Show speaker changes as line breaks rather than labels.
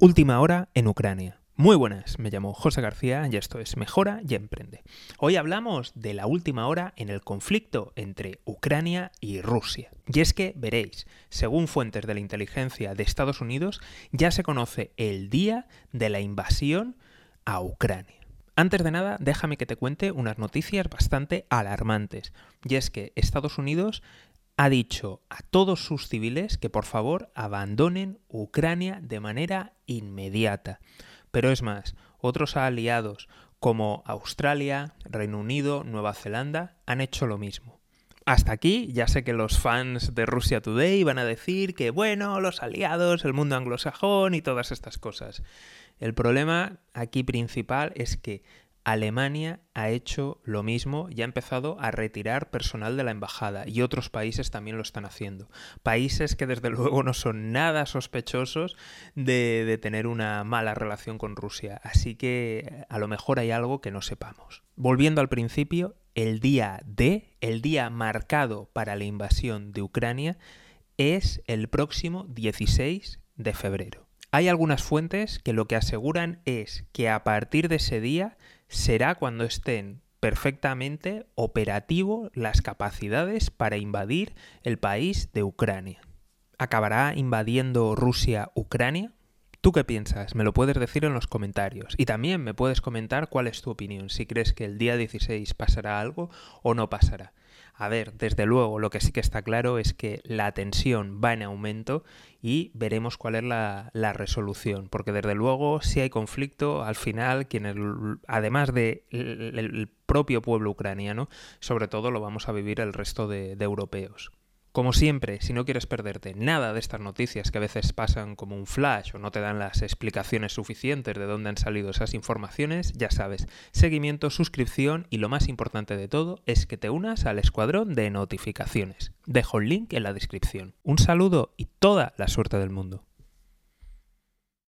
Última hora en Ucrania. Muy buenas, me llamo José García y esto es Mejora y Emprende. Hoy hablamos de la última hora en el conflicto entre Ucrania y Rusia. Y es que, veréis, según fuentes de la inteligencia de Estados Unidos, ya se conoce el día de la invasión a Ucrania. Antes de nada, déjame que te cuente unas noticias bastante alarmantes. Y es que Estados Unidos ha dicho a todos sus civiles que por favor abandonen Ucrania de manera inmediata. Pero es más, otros aliados como Australia, Reino Unido, Nueva Zelanda han hecho lo mismo. Hasta aquí ya sé que los fans de Russia Today van a decir que bueno, los aliados, el mundo anglosajón y todas estas cosas. El problema aquí principal es que Alemania ha hecho lo mismo y ha empezado a retirar personal de la embajada y otros países también lo están haciendo. Países que desde luego no son nada sospechosos de, tener una mala relación con Rusia. Así que a lo mejor hay algo que no sepamos. Volviendo al principio, el día D, el día marcado para la invasión de Ucrania, es el próximo 16 de febrero. Hay algunas fuentes que lo que aseguran es que a partir de ese día será cuando estén perfectamente operativo las capacidades para invadir el país de Ucrania. ¿Acabará invadiendo Rusia Ucrania? ¿Tú qué piensas? Me lo puedes decir en los comentarios. Y también me puedes comentar cuál es tu opinión, si crees que el día 16 pasará algo o no pasará. A ver, desde luego, lo que sí que está claro es que la tensión va en aumento y veremos cuál es la, resolución. Porque desde luego, si hay conflicto, al final, quienes, además del de el propio pueblo ucraniano, sobre todo lo vamos a vivir el resto de europeos. Como siempre, si no quieres perderte nada de estas noticias que a veces pasan como un flash o no te dan las explicaciones suficientes de dónde han salido esas informaciones, ya sabes, seguimiento, suscripción y lo más importante de todo es que te unas al escuadrón de notificaciones. Dejo el link en la descripción. Un saludo y toda la suerte del mundo.